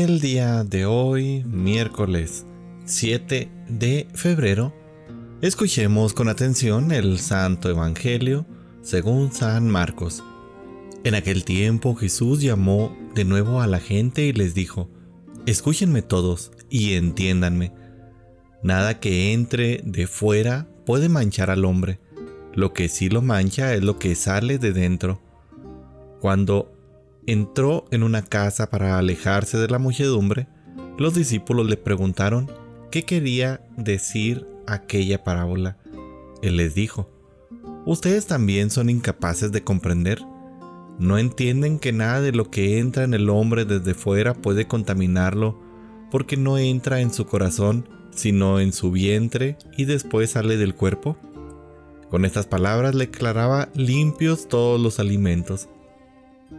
El día de hoy, miércoles 7 de febrero, escuchemos con atención el Santo Evangelio según San Marcos. En aquel tiempo Jesús llamó de nuevo a la gente y les dijo, Escúchenme todos y entiéndanme. Nada que entre de fuera puede manchar al hombre. Lo que sí lo mancha es lo que sale de dentro. Cuando entró en una casa para alejarse de la muchedumbre, los discípulos le preguntaron qué quería decir aquella parábola. Él les dijo, ¿Ustedes también son incapaces de comprender? ¿No entienden que nada de lo que entra en el hombre desde fuera puede contaminarlo porque no entra en su corazón, sino en su vientre y después sale del cuerpo? Con estas palabras le aclaraba limpios todos los alimentos.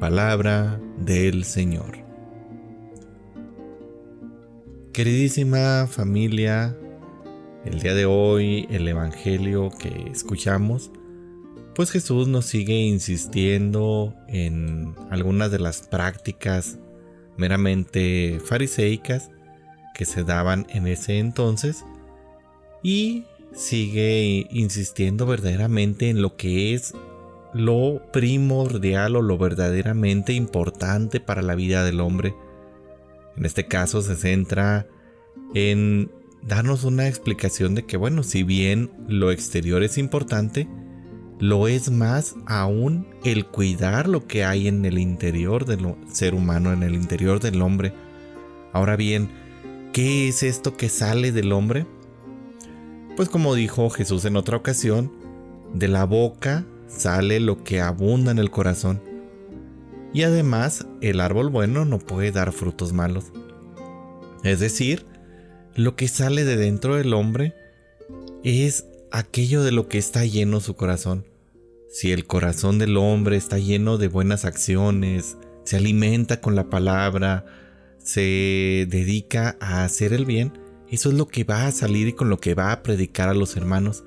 Palabra del Señor. Queridísima familia, el día de hoy el Evangelio que escuchamos pues Jesús nos sigue insistiendo en algunas de las prácticas meramente fariseicas que se daban en ese entonces y sigue insistiendo verdaderamente en lo que es lo primordial o lo verdaderamente importante para la vida del hombre. En este caso se centra en darnos una explicación de que bueno, si bien lo exterior es importante, lo es más aún el cuidar lo que hay en el interior del ser humano, en el interior del hombre. Ahora bien, ¿qué es esto que sale del hombre? Pues como dijo Jesús en otra ocasión, de la boca sale lo que abunda en el corazón. Y además, el árbol bueno no puede dar frutos malos. Es decir, lo que sale de dentro del hombre es aquello de lo que está lleno su corazón. Si el corazón del hombre está lleno de buenas acciones, se alimenta con la palabra, se dedica a hacer el bien, eso es lo que va a salir y con lo que va a predicar a los hermanos.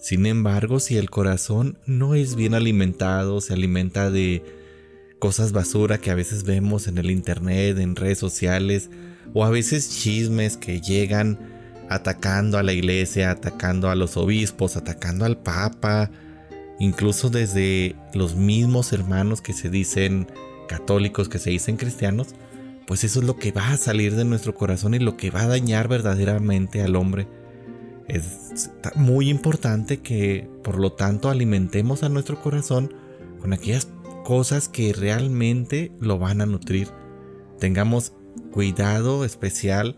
Sin embargo, si el corazón no es bien alimentado, se alimenta de cosas basura que a veces vemos en el internet, en redes sociales, o a veces chismes que llegan atacando a la iglesia, atacando a los obispos, atacando al papa, incluso desde los mismos hermanos que se dicen católicos, que se dicen cristianos, pues eso es lo que va a salir de nuestro corazón y lo que va a dañar verdaderamente al hombre. Es muy importante que, por lo tanto, alimentemos a nuestro corazón con aquellas cosas que realmente lo van a nutrir. Tengamos cuidado especial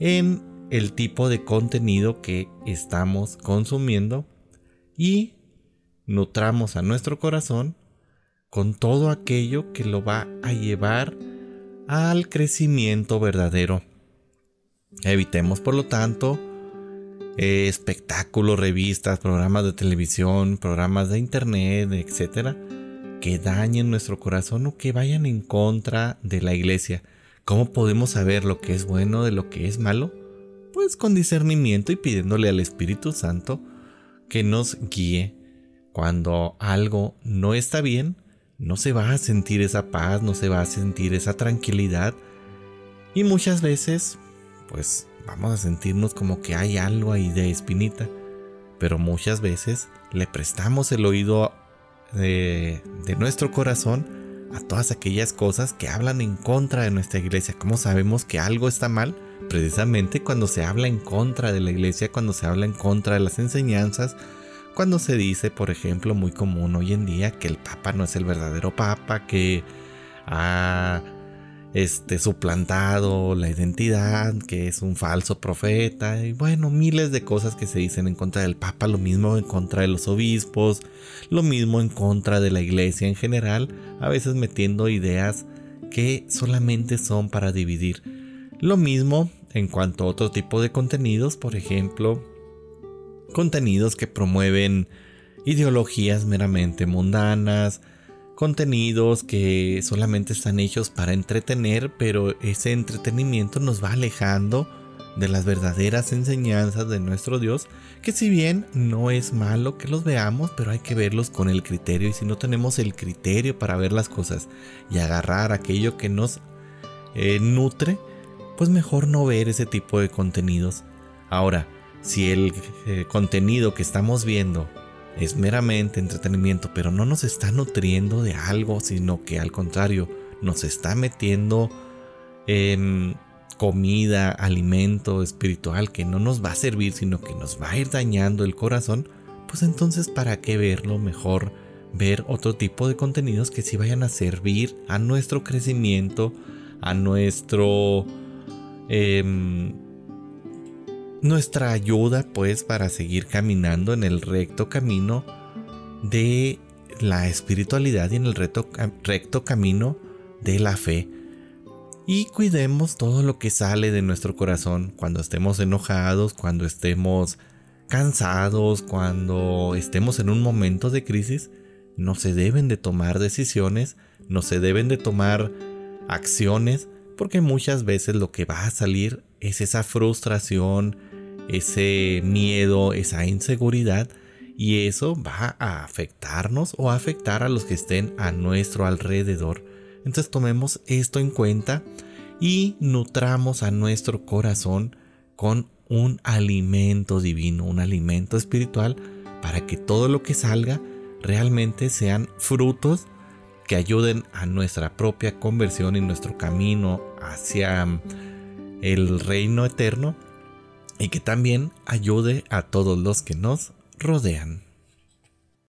en el tipo de contenido que estamos consumiendo y nutramos a nuestro corazón con todo aquello que lo va a llevar al crecimiento verdadero. Evitemos, por lo tanto, espectáculos, revistas, programas de televisión, programas de internet, etcétera, que dañen nuestro corazón o que vayan en contra de la iglesia. ¿Cómo podemos saber lo que es bueno de lo que es malo? pues con discernimiento y pidiéndole al Espíritu Santo que nos guíe. Cuando algo no está bien, no se va a sentir esa paz, no se va a sentir esa tranquilidad. Y muchas veces, pues vamos a sentirnos como que hay algo ahí de espinita. Pero muchas veces le prestamos el oído de, nuestro corazón a todas aquellas cosas que hablan en contra de nuestra iglesia. ¿Cómo sabemos que algo está mal? Precisamente cuando se habla en contra de la iglesia, cuando se habla en contra de las enseñanzas, cuando se dice, por ejemplo, muy común hoy en día que el Papa no es el verdadero Papa, que ha este, suplantado la identidad, que es un falso profeta, y bueno, miles de cosas que se dicen en contra del Papa, lo mismo en contra de los obispos, lo mismo en contra de la iglesia en general, a veces metiendo ideas que solamente son para dividir. Lo mismo en cuanto a otro tipo de contenidos, por ejemplo, contenidos que promueven ideologías meramente mundanas, contenidos que solamente están hechos para entretener, pero ese entretenimiento nos va alejando de las verdaderas enseñanzas de nuestro Dios, que si bien no es malo que los veamos, pero hay que verlos con el criterio y si no tenemos el criterio para ver las cosas y agarrar aquello que nos eh, nutre, pues mejor no ver ese tipo de contenidos. Ahora, si el eh, contenido que estamos viendo es meramente entretenimiento, pero no nos está nutriendo de algo, sino que al contrario, nos está metiendo en comida, alimento espiritual que no nos va a servir, sino que nos va a ir dañando el corazón, pues entonces ¿para qué verlo? Mejor ver otro tipo de contenidos que sí vayan a servir a nuestro crecimiento, a nuestro... Em, nuestra ayuda pues para seguir caminando en el recto camino de la espiritualidad y en el recto, recto camino de la fe. Y cuidemos todo lo que sale de nuestro corazón cuando estemos enojados, cuando estemos cansados, cuando estemos en un momento de crisis. No se deben de tomar decisiones, no se deben de tomar acciones, porque muchas veces lo que va a salir es esa frustración, ese miedo, esa inseguridad y eso va a afectarnos o a afectar a los que estén a nuestro alrededor. Entonces tomemos esto en cuenta y nutramos a nuestro corazón con un alimento divino, un alimento espiritual para que todo lo que salga realmente sean frutos que ayuden a nuestra propia conversión y nuestro camino hacia el reino eterno y que también ayude a todos los que nos rodean.